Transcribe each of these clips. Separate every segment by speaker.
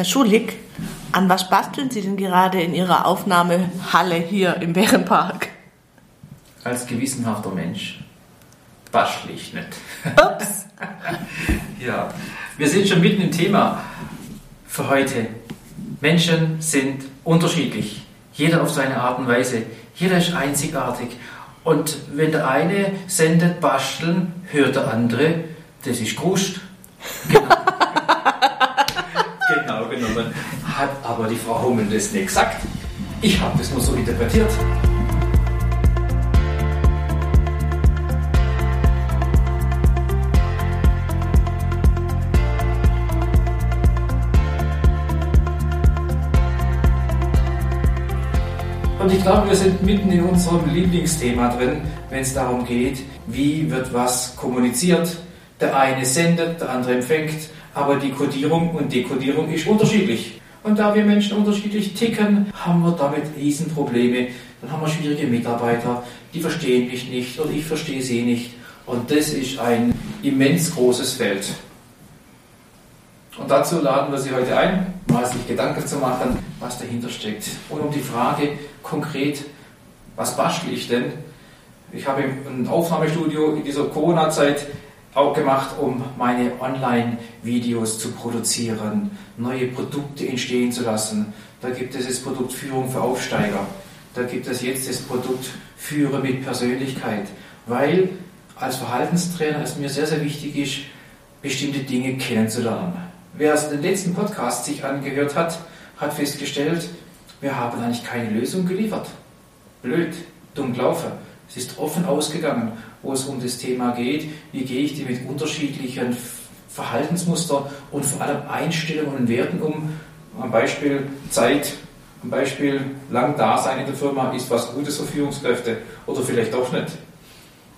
Speaker 1: Herr Schulig, an was basteln Sie denn gerade in Ihrer Aufnahmehalle hier im Bärenpark?
Speaker 2: Als gewissenhafter Mensch bastle ich nicht.
Speaker 1: Ups.
Speaker 2: ja, wir sind schon mitten im Thema für heute. Menschen sind unterschiedlich, jeder auf seine Art und Weise. Jeder ist einzigartig. Und wenn der eine sendet basteln, hört der andere, das ist Krust. Genau. genau genommen hat aber die Frau Hummel das nicht gesagt. Ich habe das nur so interpretiert. Und ich glaube, wir sind mitten in unserem Lieblingsthema drin, wenn es darum geht, wie wird was kommuniziert. Der eine sendet, der andere empfängt, aber die Kodierung und Dekodierung ist unterschiedlich. Und da wir Menschen unterschiedlich ticken, haben wir damit Riesenprobleme. Dann haben wir schwierige Mitarbeiter, die verstehen mich nicht oder ich verstehe sie nicht. Und das ist ein immens großes Feld. Und dazu laden wir Sie heute ein, mal sich Gedanken zu machen, was dahinter steckt. Und um die Frage konkret, was bastle ich denn? Ich habe ein Aufnahmestudio in dieser Corona-Zeit auch gemacht, um meine Online-Videos zu produzieren, neue Produkte entstehen zu lassen. Da gibt es das Produkt Führung für Aufsteiger. Da gibt es jetzt das Produkt Führe mit Persönlichkeit. Weil als Verhaltenstrainer es mir sehr, sehr wichtig ist, bestimmte Dinge kennenzulernen. Wer es den letzten Podcast sich angehört hat, hat festgestellt, wir haben eigentlich keine Lösung geliefert. Blöd, dumm gelaufen. Es ist offen ausgegangen, wo es um das Thema geht, wie gehe ich mit unterschiedlichen Verhaltensmuster und vor allem Einstellungen und Werten um. Am Beispiel Zeit, am Beispiel lang Dasein in der Firma ist was Gutes für Führungskräfte oder vielleicht auch nicht.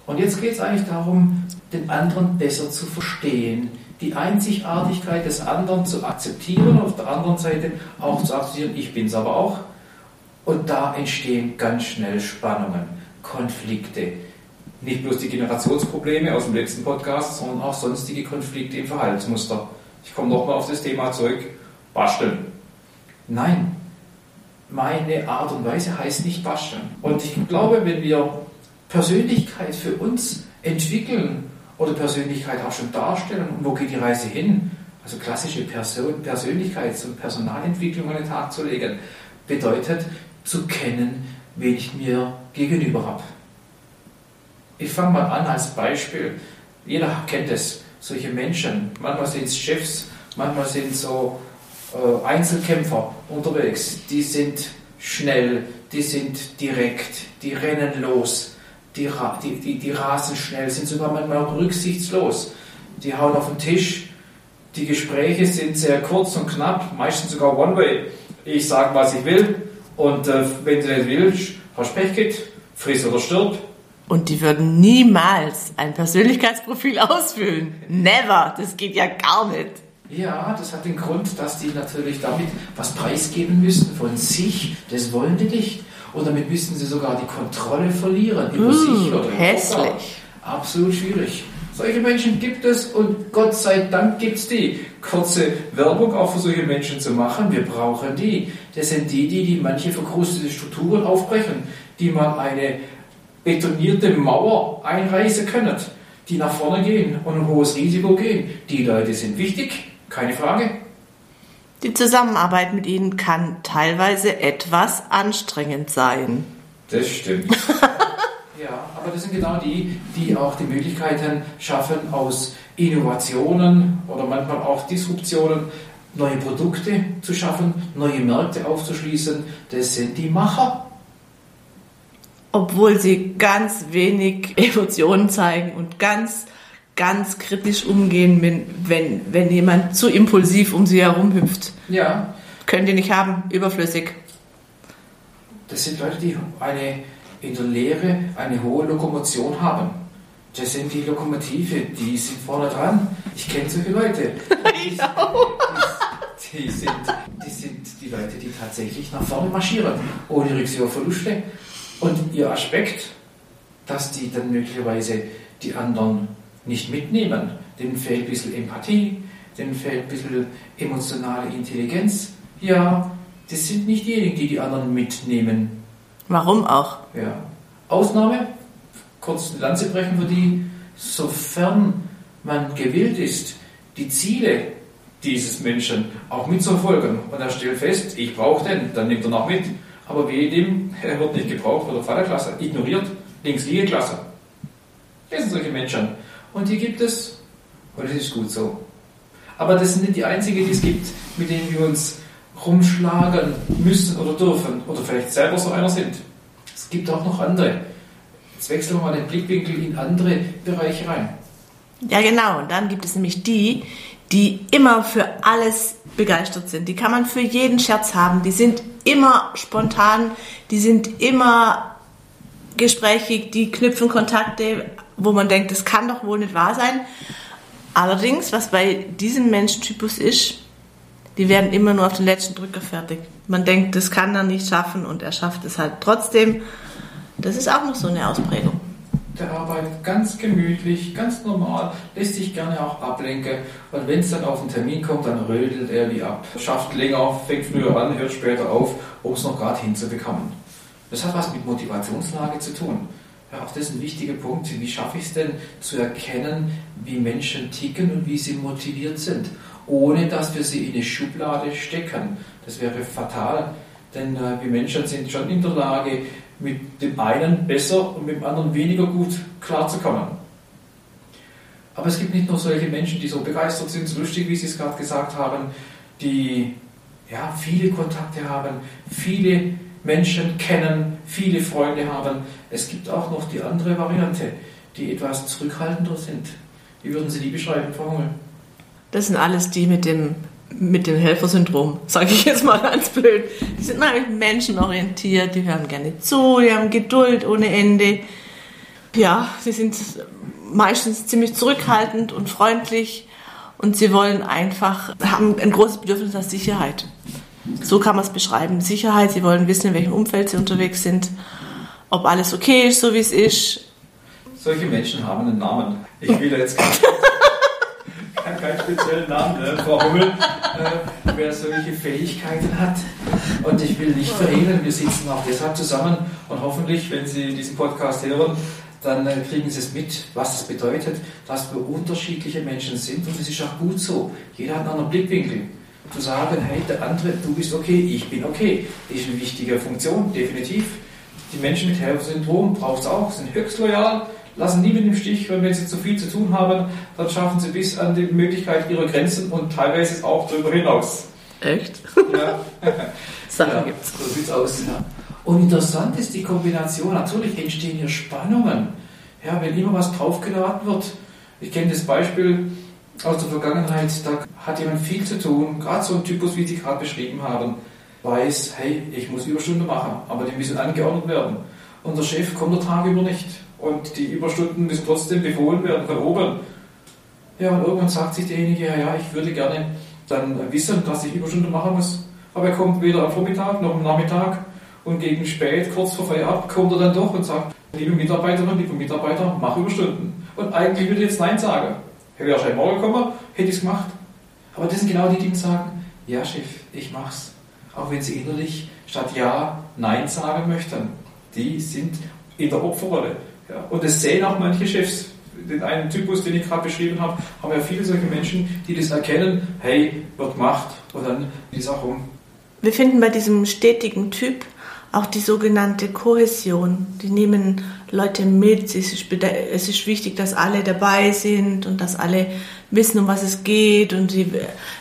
Speaker 2: Und jetzt geht es eigentlich darum, den anderen besser zu verstehen, die Einzigartigkeit des anderen zu akzeptieren auf der anderen Seite auch zu akzeptieren, ich bin es aber auch. Und da entstehen ganz schnell Spannungen, Konflikte. Nicht bloß die Generationsprobleme aus dem letzten Podcast, sondern auch sonstige Konflikte im Verhaltensmuster. Ich komme nochmal auf das Thema zurück, basteln. Nein, meine Art und Weise heißt nicht basteln. Und ich glaube, wenn wir Persönlichkeit für uns entwickeln oder Persönlichkeit auch schon darstellen und wo geht die Reise hin? Also klassische Person, Persönlichkeits- und Personalentwicklung an den Tag zu legen, bedeutet zu kennen, wen ich mir gegenüber habe. Ich fange mal an als Beispiel. Jeder kennt es, solche Menschen. Manchmal sind es Chefs, manchmal sind es so äh, Einzelkämpfer unterwegs. Die sind schnell, die sind direkt, die rennen los die, die, die, die rasen schnell, sind sogar manchmal auch rücksichtslos. Die hauen auf den Tisch. Die Gespräche sind sehr kurz und knapp, meistens sogar One-Way. Ich sage, was ich will und äh, wenn du nicht willst, hast Pech gehabt, friss oder stirb.
Speaker 1: Und die würden niemals ein Persönlichkeitsprofil ausfüllen. Never. Das geht ja gar nicht.
Speaker 2: Ja, das hat den Grund, dass die natürlich damit was preisgeben müssen von sich. Das wollen die nicht. Und damit müssten sie sogar die Kontrolle verlieren über mmh, sich oder
Speaker 1: hässlich.
Speaker 2: Absolut schwierig. Solche Menschen gibt es und Gott sei Dank gibt es die. Kurze Werbung auch für solche Menschen zu machen. Wir brauchen die. Das sind die, die, die manche verkrustete Strukturen aufbrechen, die man eine betonierte Mauer einreißen können, die nach vorne gehen und ein hohes Risiko gehen. Die Leute sind wichtig, keine Frage.
Speaker 1: Die Zusammenarbeit mit ihnen kann teilweise etwas anstrengend sein.
Speaker 2: Das stimmt. ja, aber das sind genau die, die auch die Möglichkeiten schaffen, aus Innovationen oder manchmal auch Disruptionen neue Produkte zu schaffen, neue Märkte aufzuschließen. Das sind die Macher.
Speaker 1: Obwohl sie ganz wenig Emotionen zeigen und ganz ganz kritisch umgehen, wenn, wenn, wenn jemand zu impulsiv um sie herum hüpft.
Speaker 2: Ja.
Speaker 1: Könnt ihr nicht haben, überflüssig.
Speaker 2: Das sind Leute, die eine, in der Lehre eine hohe Lokomotion haben. Das sind die Lokomotive, die sind vorne dran. Ich kenne solche Leute.
Speaker 1: Die,
Speaker 2: die, sind, die sind die Leute, die tatsächlich nach vorne marschieren, ohne Rücksichtverluste. Und ihr Aspekt, dass die dann möglicherweise die anderen nicht mitnehmen. Denen fehlt ein bisschen Empathie, denen fehlt ein bisschen emotionale Intelligenz. Ja, das sind nicht diejenigen, die die anderen mitnehmen.
Speaker 1: Warum auch?
Speaker 2: Ja. Ausnahme, kurz eine Lanze brechen für die, sofern man gewillt ist, die Ziele dieses Menschen auch mitzuverfolgen. Und er stellt fest, ich brauche den, dann nimmt er noch mit. Aber wehe dem, er wird nicht gebraucht oder Vaterklasse, ignoriert, links Liegeklasse. Das sind solche Menschen. Und die gibt es, und das ist gut so. Aber das sind nicht die einzigen, die es gibt, mit denen wir uns rumschlagen müssen oder dürfen oder vielleicht selber so einer sind. Es gibt auch noch andere. Jetzt wechseln wir mal den Blickwinkel in andere Bereiche rein.
Speaker 1: Ja, genau. Und dann gibt es nämlich die, die immer für alles begeistert sind. Die kann man für jeden Scherz haben. Die sind immer spontan, die sind immer gesprächig, die knüpfen Kontakte, wo man denkt, das kann doch wohl nicht wahr sein. Allerdings, was bei diesem Menschentypus ist, die werden immer nur auf den letzten Drücker fertig. Man denkt, das kann er nicht schaffen und er schafft es halt trotzdem. Das ist auch noch so eine Ausprägung.
Speaker 2: Der arbeitet ganz gemütlich, ganz normal, lässt sich gerne auch ablenken. Und wenn es dann auf den Termin kommt, dann rödelt er wie ab. Schafft länger, fängt früher an, hört später auf, um es noch gerade hinzubekommen. Das hat was mit Motivationslage zu tun. Ja, auch das ist ein wichtiger Punkt. Wie schaffe ich es denn zu erkennen, wie Menschen ticken und wie sie motiviert sind, ohne dass wir sie in eine Schublade stecken? Das wäre fatal, denn äh, wir Menschen sind schon in der Lage, mit dem einen besser und mit dem anderen weniger gut klarzukommen. Aber es gibt nicht nur solche Menschen, die so begeistert sind, so lustig, wie Sie es gerade gesagt haben, die ja, viele Kontakte haben, viele Menschen kennen, viele Freunde haben. Es gibt auch noch die andere Variante, die etwas zurückhaltender sind. Wie würden Sie die beschreiben, Frau Hummel?
Speaker 1: Das sind alles die mit dem, mit dem Helfersyndrom, sage ich jetzt mal ganz blöd. Die sind nämlich menschenorientiert, die hören gerne zu, die haben Geduld ohne Ende. Ja, sie sind meistens ziemlich zurückhaltend und freundlich und sie wollen einfach, haben ein großes Bedürfnis nach Sicherheit. So kann man es beschreiben. Sicherheit, sie wollen wissen, in welchem Umfeld sie unterwegs sind, ob alles okay ist, so wie es ist.
Speaker 2: Solche Menschen haben einen Namen. Ich will jetzt keinen, keinen speziellen Namen, ne? Frau Hummel, äh, wer solche Fähigkeiten hat. Und ich will nicht verhehlen, wir sitzen auch deshalb zusammen und hoffentlich, wenn Sie diesen Podcast hören, dann äh, kriegen Sie es mit, was das bedeutet, dass wir unterschiedliche Menschen sind und es ist auch gut so. Jeder hat einen anderen Blickwinkel zu sagen, hey, der andere, du bist okay, ich bin okay. Ist eine wichtige Funktion, definitiv. Die Menschen mit Helfersyndrom braucht es auch, sind höchst loyal, lassen niemanden im Stich und wenn sie zu viel zu tun haben, dann schaffen sie bis an die Möglichkeit ihrer Grenzen und teilweise auch darüber hinaus.
Speaker 1: Echt?
Speaker 2: Ja.
Speaker 1: Sachen
Speaker 2: ja,
Speaker 1: gibt's.
Speaker 2: So sieht's aus. Ja. Und interessant ist die Kombination, natürlich entstehen hier Spannungen. Ja, wenn immer was draufgeladen wird. Ich kenne das Beispiel aus der Vergangenheit, da hat jemand viel zu tun, gerade so ein Typus, wie Sie gerade beschrieben haben, weiß, hey, ich muss Überstunden machen, aber die müssen angeordnet werden. Und der Chef kommt der Tag über nicht. Und die Überstunden müssen trotzdem befohlen werden von oben. Ja, und irgendwann sagt sich derjenige, ja, ja, ich würde gerne dann wissen, dass ich Überstunden machen muss. Aber er kommt weder am Vormittag noch am Nachmittag und gegen spät, kurz vor Feierabend, kommt er dann doch und sagt, liebe Mitarbeiterinnen, liebe Mitarbeiter, mach Überstunden. Und eigentlich würde ich jetzt Nein sagen. Hätte ich wahrscheinlich morgen gekommen, hätte ich es gemacht. Aber das sind genau die, die sagen, ja Chef, ich mach's. Auch wenn sie innerlich statt Ja Nein sagen möchten. Die sind in der Opferrolle. Ja. Und das sehen auch manche Chefs. Den einen Typus, den ich gerade beschrieben habe, haben ja viele solche Menschen, die das erkennen, hey, wird gemacht und dann ist auch um.
Speaker 1: Wir finden bei diesem stetigen Typ auch die sogenannte Kohäsion. Die nehmen Leute mit. Es ist, es ist wichtig, dass alle dabei sind und dass alle wissen, um was es geht. Und sie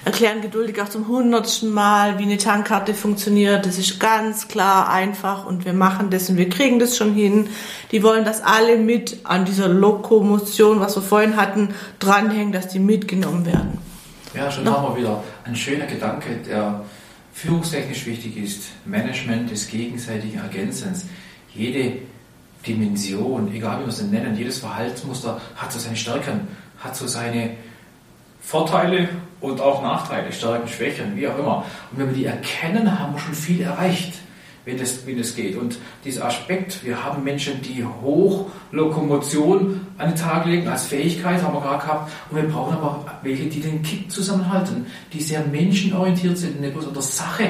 Speaker 1: erklären geduldig auch zum hundertsten Mal, wie eine Tankkarte funktioniert. Das ist ganz klar einfach und wir machen das und wir kriegen das schon hin. Die wollen, dass alle mit an dieser Lokomotion, was wir vorhin hatten, dranhängen, dass die mitgenommen werden.
Speaker 2: Ja, schon haben wir wieder ein schöner Gedanke, der führungstechnisch wichtig ist. Management des gegenseitigen Ergänzens. Jede Dimension, egal wie wir es nennen, jedes Verhaltensmuster hat so seine Stärken, hat so seine Vorteile und auch Nachteile, Stärken, Schwächen, wie auch immer. Und wenn wir die erkennen, haben wir schon viel erreicht. wenn es, wenn es geht. Und dieser Aspekt, wir haben Menschen, die Hochlokomotion an den Tag legen als Fähigkeit, haben wir gerade gehabt. Und wir brauchen aber welche, die den Kick zusammenhalten, die sehr menschenorientiert sind, nicht bloß an der Sache,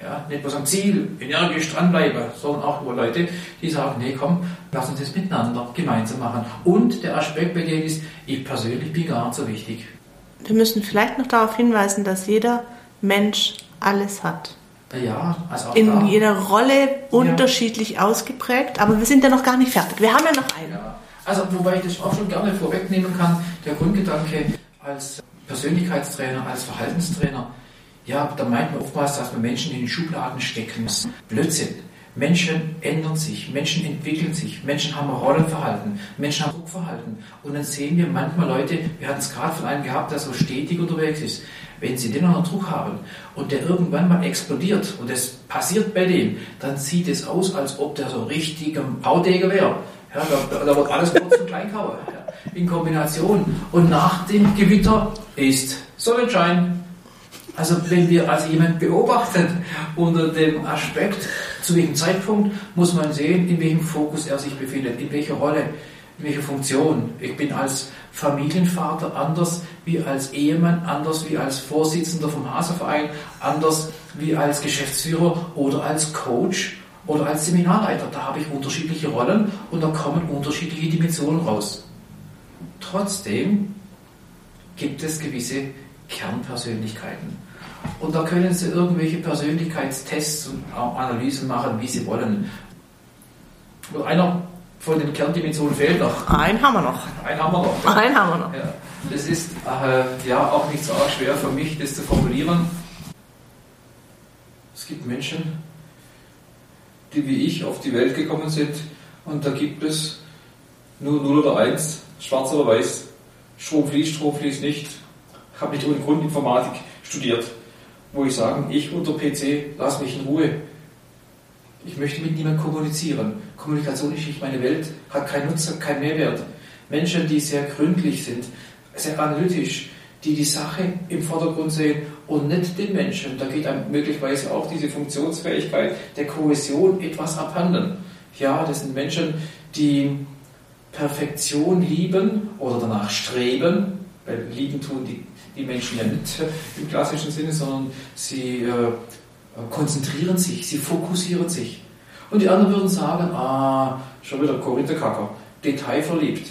Speaker 2: ja, nicht bloß am Ziel, energisch dranbleiben, sondern auch über Leute, die sagen, nee, komm, lass uns das miteinander gemeinsam machen. Und der Aspekt bei denen ist, ich persönlich bin gar nicht so wichtig.
Speaker 1: Wir müssen vielleicht noch darauf hinweisen, dass jeder Mensch alles hat.
Speaker 2: Ja, also auch
Speaker 1: In
Speaker 2: da.
Speaker 1: jeder Rolle unterschiedlich ausgeprägt, aber wir sind ja noch gar nicht fertig. Wir haben ja noch einen.
Speaker 2: Ja. Also, wobei ich das auch schon gerne vorwegnehmen kann, der Grundgedanke als Persönlichkeitstrainer, als Verhaltenstrainer, ja, da meint man oftmals, dass man Menschen in den Schubladen stecken muss. Blödsinn. Menschen ändern sich, Menschen entwickeln sich, Menschen haben Rollenverhalten, Menschen haben Druckverhalten. Und dann sehen wir manchmal Leute, wir hatten es gerade von einem gehabt, der so stetig unterwegs ist. Wenn sie den unter Druck haben und der irgendwann mal explodiert und das passiert bei dem, dann sieht es aus, als ob der so richtig am Baudegen wäre. Ja, da, da wird alles kurz und klein gehauen, ja, in Kombination. Und nach dem Gewitter ist Sonnenschein. Also wenn wir also jemanden beobachten unter dem Aspekt, zu welchem Zeitpunkt muss man sehen, in welchem Fokus er sich befindet, in welcher Rolle, in welcher Funktion. Ich bin als Familienvater anders wie als Ehemann, anders wie als Vorsitzender vom Haseverein, anders wie als Geschäftsführer oder als Coach oder als Seminarleiter. Da habe ich unterschiedliche Rollen und da kommen unterschiedliche Dimensionen raus. Trotzdem gibt es gewisse Kernpersönlichkeiten. Und da können Sie irgendwelche Persönlichkeitstests und Analysen machen, wie Sie wollen. Und einer von den Kerndimensionen fehlt noch.
Speaker 1: Einen haben wir noch.
Speaker 2: Einen haben wir noch.
Speaker 1: Einen haben wir noch.
Speaker 2: Ja, das ist äh, ja auch nicht so arg schwer für mich, das zu formulieren. Es gibt Menschen, die wie ich auf die Welt gekommen sind und da gibt es nur 0 oder 1, schwarz oder weiß. Strom fließt, Strom fließt nicht. Ich habe nicht ohne Grund Informatik studiert, wo ich sage, ich unter PC, lass mich in Ruhe. Ich möchte mit niemandem kommunizieren. Kommunikation ist nicht meine Welt, hat keinen Nutzen, keinen Mehrwert. Menschen, die sehr gründlich sind, sehr analytisch, die die Sache im Vordergrund sehen und nicht den Menschen. Da geht einem möglicherweise auch diese Funktionsfähigkeit der Kohäsion etwas abhanden. Ja, das sind Menschen, die Perfektion lieben oder danach streben, weil lieben tun die, die Menschen ja nicht im klassischen Sinne, sondern sie äh, konzentrieren sich, sie fokussieren sich. Und die anderen würden sagen, ah, schon wieder Korintherkacker, detailverliebt.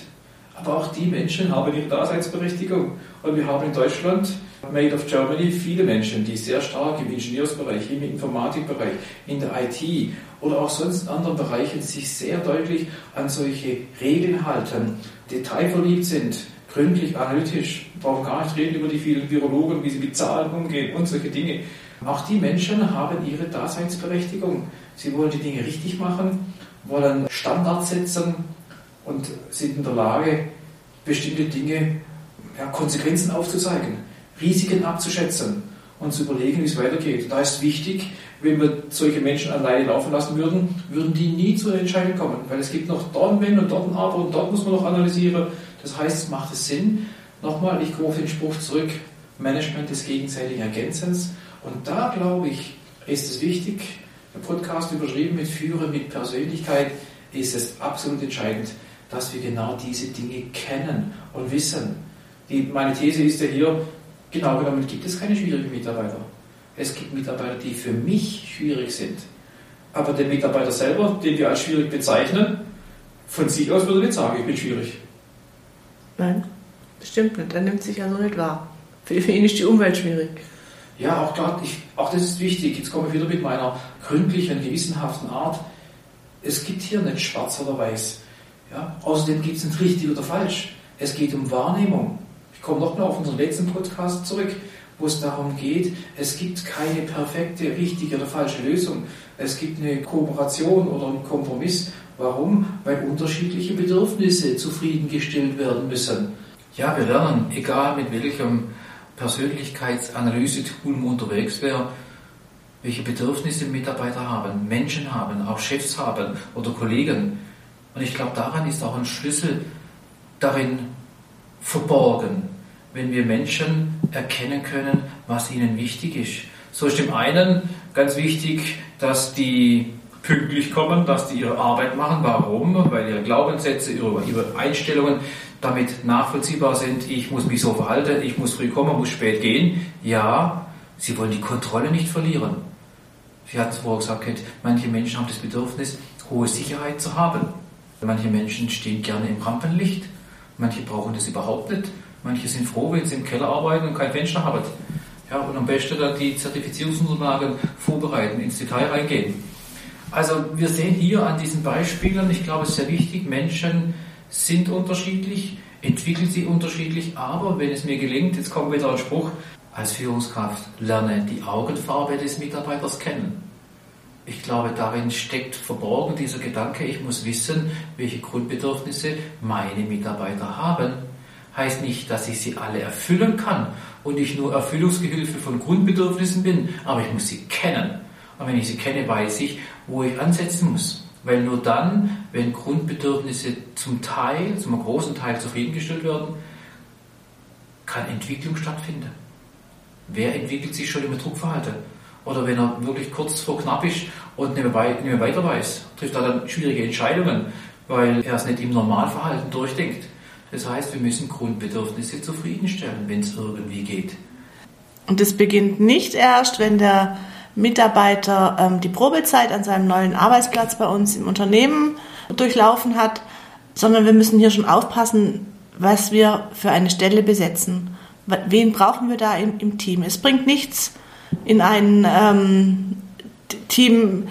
Speaker 2: Aber auch die Menschen haben ihre Daseinsberechtigung. Und wir haben in Deutschland, Made of Germany, viele Menschen, die sehr stark im Ingenieursbereich, im Informatikbereich, in der IT oder auch sonst in anderen Bereichen sich sehr deutlich an solche Regeln halten, detailverliebt sind, gründlich, analytisch, brauchen gar nicht reden über die vielen Virologen, wie sie mit Zahlen umgehen und solche Dinge. Auch die Menschen haben ihre Daseinsberechtigung. Sie wollen die Dinge richtig machen, wollen Standards setzen und sind in der Lage, bestimmte Dinge, ja, Konsequenzen aufzuzeigen, Risiken abzuschätzen und zu überlegen, wie es weitergeht. Da ist wichtig, wenn wir solche Menschen alleine laufen lassen würden, würden die nie zu einer Entscheidung kommen, weil es gibt noch dort ein Wenn und dort ein Aber und dort muss man noch analysieren. Das heißt, macht es Sinn. Nochmal, ich rufe den Spruch zurück, Management des gegenseitigen Ergänzens. Und da, glaube ich, ist es wichtig, der Podcast überschrieben mit Führen, mit Persönlichkeit, ist es absolut entscheidend, dass wir genau diese Dinge kennen und wissen. Die, meine These ist ja hier, genau genommen gibt es keine schwierigen Mitarbeiter. Es gibt Mitarbeiter, die für mich schwierig sind. Aber der Mitarbeiter selber, den wir als schwierig bezeichnen, von sich aus würde nicht sagen, ich bin schwierig.
Speaker 1: Nein, bestimmt nicht. Er nimmt sich also nicht wahr. Für ihn ist die Umwelt schwierig.
Speaker 2: Ja, auch klar, ich, auch das ist wichtig. Jetzt komme ich wieder mit meiner gründlichen, gewissenhaften Art. Es gibt hier nicht schwarz oder weiß. Ja? Außerdem gibt es nicht richtig oder falsch. Es geht um Wahrnehmung. Ich komme nochmal auf unseren letzten Podcast zurück, wo es darum geht, es gibt keine perfekte, richtige oder falsche Lösung. Es gibt eine Kooperation oder einen Kompromiss. Warum? Weil unterschiedliche Bedürfnisse zufriedengestellt werden müssen. Ja, wir lernen, egal mit welchem Persönlichkeitsanalyse-Tool unterwegs wäre, welche Bedürfnisse Mitarbeiter haben, Menschen haben, auch Chefs haben oder Kollegen. Und ich glaube, daran ist auch ein Schlüssel darin verborgen, wenn wir Menschen erkennen können, was ihnen wichtig ist. So ist dem einen ganz wichtig, dass die pünktlich kommen, dass die ihre Arbeit machen. Warum? Weil ihre Glaubenssätze, ihre, ihre Einstellungen damit nachvollziehbar sind. Ich muss mich so verhalten, ich muss früh kommen, muss spät gehen. Ja, sie wollen die Kontrolle nicht verlieren. Sie hatten es vorher gesagt, manche Menschen haben das Bedürfnis, hohe Sicherheit zu haben. Manche Menschen stehen gerne im Rampenlicht, manche brauchen das überhaupt nicht. Manche sind froh, wenn sie im Keller arbeiten und kein Fenster haben. Ja, und am besten dann die Zertifizierungsunterlagen vorbereiten, ins Detail reingehen. Also wir sehen hier an diesen Beispielen, ich glaube, es ist sehr wichtig, Menschen sind unterschiedlich, entwickeln sie unterschiedlich, aber wenn es mir gelingt, jetzt kommt wieder ein Spruch, als Führungskraft lerne die Augenfarbe des Mitarbeiters kennen. Ich glaube, darin steckt verborgen dieser Gedanke, ich muss wissen, welche Grundbedürfnisse meine Mitarbeiter haben. Heißt nicht, dass ich sie alle erfüllen kann und ich nur Erfüllungsgehilfe von Grundbedürfnissen bin, aber ich muss sie kennen. Und wenn ich sie kenne, weiß ich, wo ich ansetzen muss. Weil nur dann, wenn Grundbedürfnisse zum Teil, zum großen Teil zufriedengestellt werden, kann Entwicklung stattfinden. Wer entwickelt sich schon im Druckverhalten? Oder wenn er wirklich kurz vor knapp ist und nicht mehr, weiter weiß, trifft er dann schwierige Entscheidungen, weil er es nicht im Normalverhalten durchdenkt. Das heißt, wir müssen Grundbedürfnisse zufriedenstellen, wenn es irgendwie geht.
Speaker 1: Und das beginnt nicht erst, wenn der Mitarbeiter ähm, die Probezeit an seinem neuen Arbeitsplatz bei uns im Unternehmen durchlaufen hat, sondern wir müssen hier schon aufpassen, was wir für eine Stelle besetzen. Wen brauchen wir da im, im Team? Es bringt nichts, in ein ähm, Team,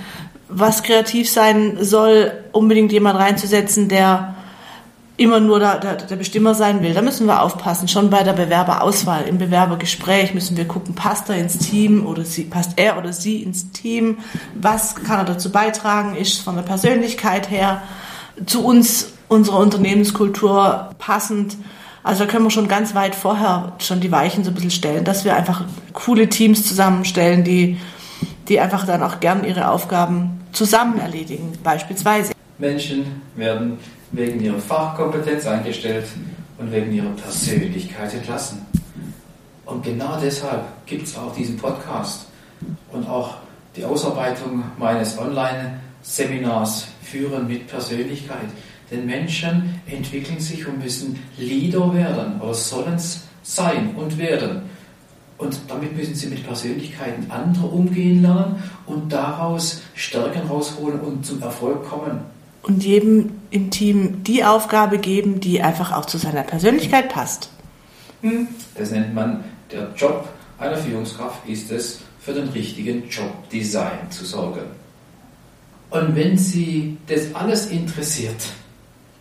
Speaker 1: was kreativ sein soll, unbedingt jemand reinzusetzen, der immer nur der, der, der, Bestimmer sein will. Da müssen wir aufpassen. Schon bei der Bewerberauswahl, im Bewerbergespräch müssen wir gucken, passt er ins Team oder sie, passt er oder sie ins Team? Was kann er dazu beitragen? Ist von der Persönlichkeit her zu uns, unserer Unternehmenskultur passend? Also da können wir schon ganz weit vorher schon die Weichen so ein bisschen stellen, dass wir einfach coole Teams zusammenstellen, die, die einfach dann auch gern ihre Aufgaben zusammen erledigen, beispielsweise.
Speaker 2: Menschen werden wegen ihrer Fachkompetenz eingestellt und wegen ihrer Persönlichkeit entlassen. Und genau deshalb gibt es auch diesen Podcast und auch die Ausarbeitung meines Online-Seminars Führen mit Persönlichkeit. Denn Menschen entwickeln sich und müssen Leader werden oder sollen es sein und werden. Und damit müssen sie mit Persönlichkeiten anderer umgehen lernen und daraus Stärken rausholen und zum Erfolg kommen
Speaker 1: und jedem im Team die Aufgabe geben, die einfach auch zu seiner Persönlichkeit passt.
Speaker 2: Hm, das nennt man der Job einer Führungskraft, ist es, für den richtigen Jobdesign zu sorgen. Und wenn Sie das alles interessiert,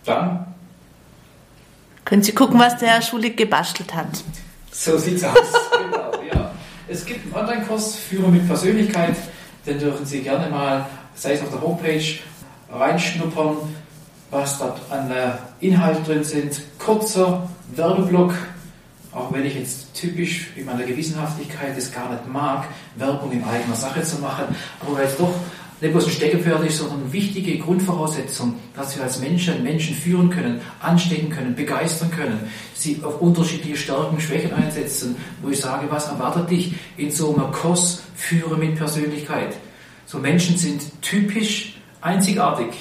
Speaker 2: dann
Speaker 1: können Sie gucken, was der Herr Schulig gebastelt hat.
Speaker 2: So sieht's aus. genau, ja. Es gibt einen Online-Kurs Führer mit Persönlichkeit, den dürfen Sie gerne mal, sei es auf der Homepage reinschnuppern, was dort an Inhalt drin sind. Kurzer Werbeblock, auch wenn ich jetzt typisch in meiner Gewissenhaftigkeit es gar nicht mag, Werbung in eigener Sache zu machen, aber weil es doch nicht bloß ein Steckenpferd ist, sondern eine wichtige Grundvoraussetzung, dass wir als Menschen Menschen führen können, anstecken können, begeistern können, sie auf unterschiedliche Stärken und Schwächen einsetzen, wo ich sage, was erwartet dich in so einem Kurs Führe mit Persönlichkeit? So Menschen sind typisch einzigartig.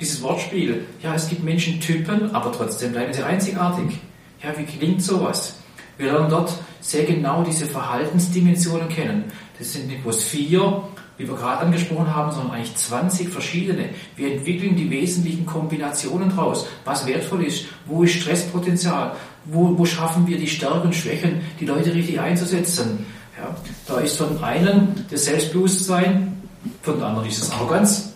Speaker 2: Dieses Wortspiel, ja, es gibt Menschentypen, aber trotzdem bleiben sie einzigartig. Ja, wie klingt sowas? Wir lernen dort sehr genau diese Verhaltensdimensionen kennen. Das sind nicht bloß vier, wie wir gerade angesprochen haben, sondern eigentlich 20 verschiedene. Wir entwickeln die wesentlichen Kombinationen draus, was wertvoll ist, wo ist Stresspotenzial, wo, wo schaffen wir die Stärken und Schwächen, die Leute richtig einzusetzen. Ja, da ist von einem das Selbstbewusstsein, von der anderen ist es Arroganz,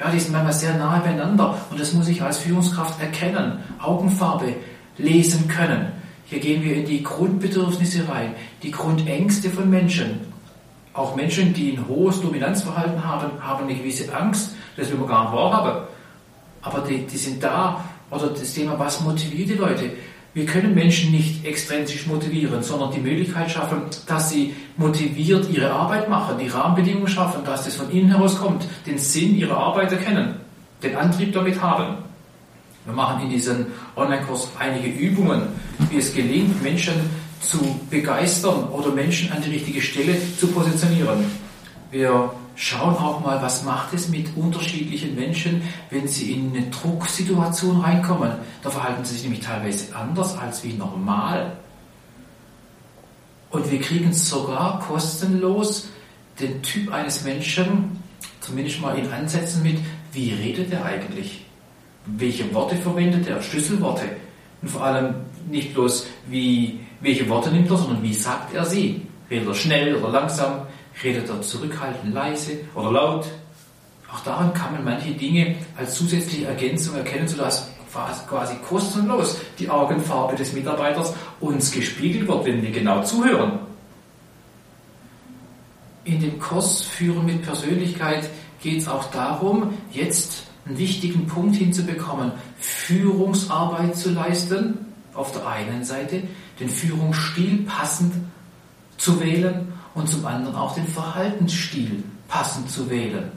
Speaker 2: ja, die sind manchmal sehr nahe beieinander und das muss ich als Führungskraft erkennen, Augenfarbe lesen können. Hier gehen wir in die Grundbedürfnisse rein, die Grundängste von Menschen. Auch Menschen, die ein hohes Dominanzverhalten haben, haben eine gewisse Angst, das will man gar nicht wahrhaben. Aber die, die sind da. Oder das Thema, was motiviert die Leute? Wir können Menschen nicht extrinsisch motivieren, sondern die Möglichkeit schaffen, dass sie motiviert ihre Arbeit machen, die Rahmenbedingungen schaffen, dass das von ihnen herauskommt, den Sinn ihrer Arbeit erkennen, den Antrieb damit haben. Wir machen in diesem Online-Kurs einige Übungen, wie es gelingt, Menschen zu begeistern oder Menschen an die richtige Stelle zu positionieren. Wir schauen auch mal, was macht es mit unterschiedlichen Menschen, wenn sie in eine Drucksituation reinkommen. Da verhalten sie sich nämlich teilweise anders als wie normal. Und wir kriegen sogar kostenlos den Typ eines Menschen, zumindest mal in Ansätzen mit, wie redet er eigentlich? Welche Worte verwendet er? Schlüsselworte. Und vor allem nicht bloß, wie, welche Worte nimmt er, sondern wie sagt er sie? Redet er schnell oder langsam? Redet er zurückhaltend, leise oder laut? Auch daran kann man manche Dinge als zusätzliche Ergänzung erkennen, sodass quasi kostenlos die Augenfarbe des Mitarbeiters uns gespiegelt wird, wenn wir genau zuhören. In dem Kurs Führen mit Persönlichkeit geht es auch darum, jetzt einen wichtigen Punkt hinzubekommen, Führungsarbeit zu leisten, auf der einen Seite, den Führungsstil passend zu wählen und zum anderen auch den Verhaltensstil passend zu wählen.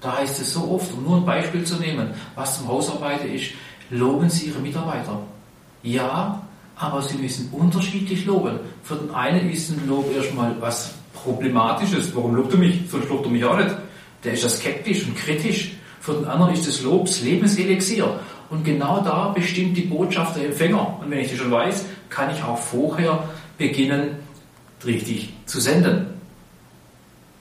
Speaker 2: Da heißt es so oft, um nur ein Beispiel zu nehmen, was zum Hausarbeiter ist, loben Sie Ihre Mitarbeiter. Ja, aber Sie müssen unterschiedlich loben. Für den einen ist ein Lob erstmal was Problematisches. Warum lobt er mich? Sonst lobt er mich auch nicht. Der ist ja skeptisch und kritisch. Für den anderen ist das Lob das Lebenselixier. Und genau da bestimmt die Botschaft der Empfänger. Und wenn ich das schon weiß, kann ich auch vorher beginnen, richtig zu senden.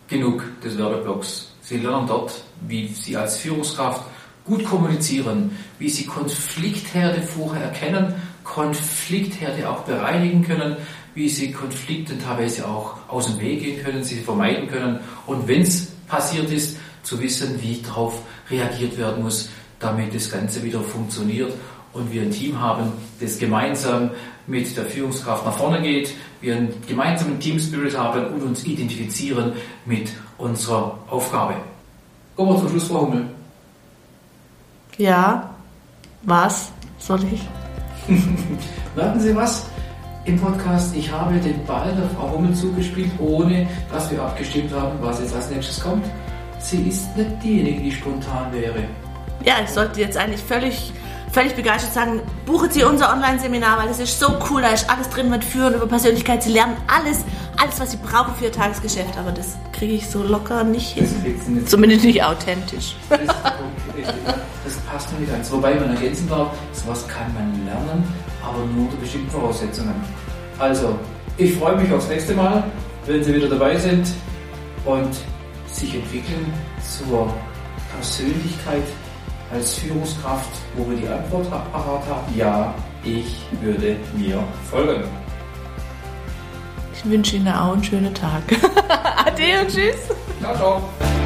Speaker 2: Genug des Werbeblocks. Sie lernen dort, wie Sie als Führungskraft gut kommunizieren, wie Sie Konfliktherde vorher erkennen, Konfliktherde auch bereinigen können, wie Sie Konflikte teilweise auch aus dem Weg gehen können, sie vermeiden können und wenn es passiert ist, zu wissen, wie darauf reagiert werden muss, damit das Ganze wieder funktioniert und wir ein Team haben, das gemeinsam mit der Führungskraft nach vorne geht, wir einen gemeinsamen Team Spirit haben und uns identifizieren mit unserer Aufgabe. Kommen wir zum Schluss, Frau Hummel.
Speaker 1: Ja, was soll ich?
Speaker 2: Merken Sie was? Im Podcast, ich habe den Ball der Frau Hummel zugespielt, ohne dass wir abgestimmt haben, was jetzt als nächstes kommt. Sie ist nicht diejenige, die spontan wäre.
Speaker 1: Ja, ich sollte jetzt eigentlich völlig völlig begeistert sagen, buchen Sie unser Online-Seminar, weil das ist so cool, da ist alles drin mit Führen über Persönlichkeit. Sie lernen alles, alles, was Sie brauchen für Ihr Tagesgeschäft, aber das kriege ich so locker nicht hin. Zumindest nicht authentisch.
Speaker 2: Das, das passt mir nicht eins. Wobei man ergänzen darf, sowas kann man lernen, aber nur unter bestimmten Voraussetzungen. Also, ich freue mich aufs nächste Mal, wenn Sie wieder dabei sind und sich entwickeln zur Persönlichkeit als Führungskraft, wo wir die Antwort parat haben, ja, ich würde mir folgen.
Speaker 1: Ich wünsche Ihnen auch einen schönen Tag. Ade und tschüss.
Speaker 2: Ciao, ciao.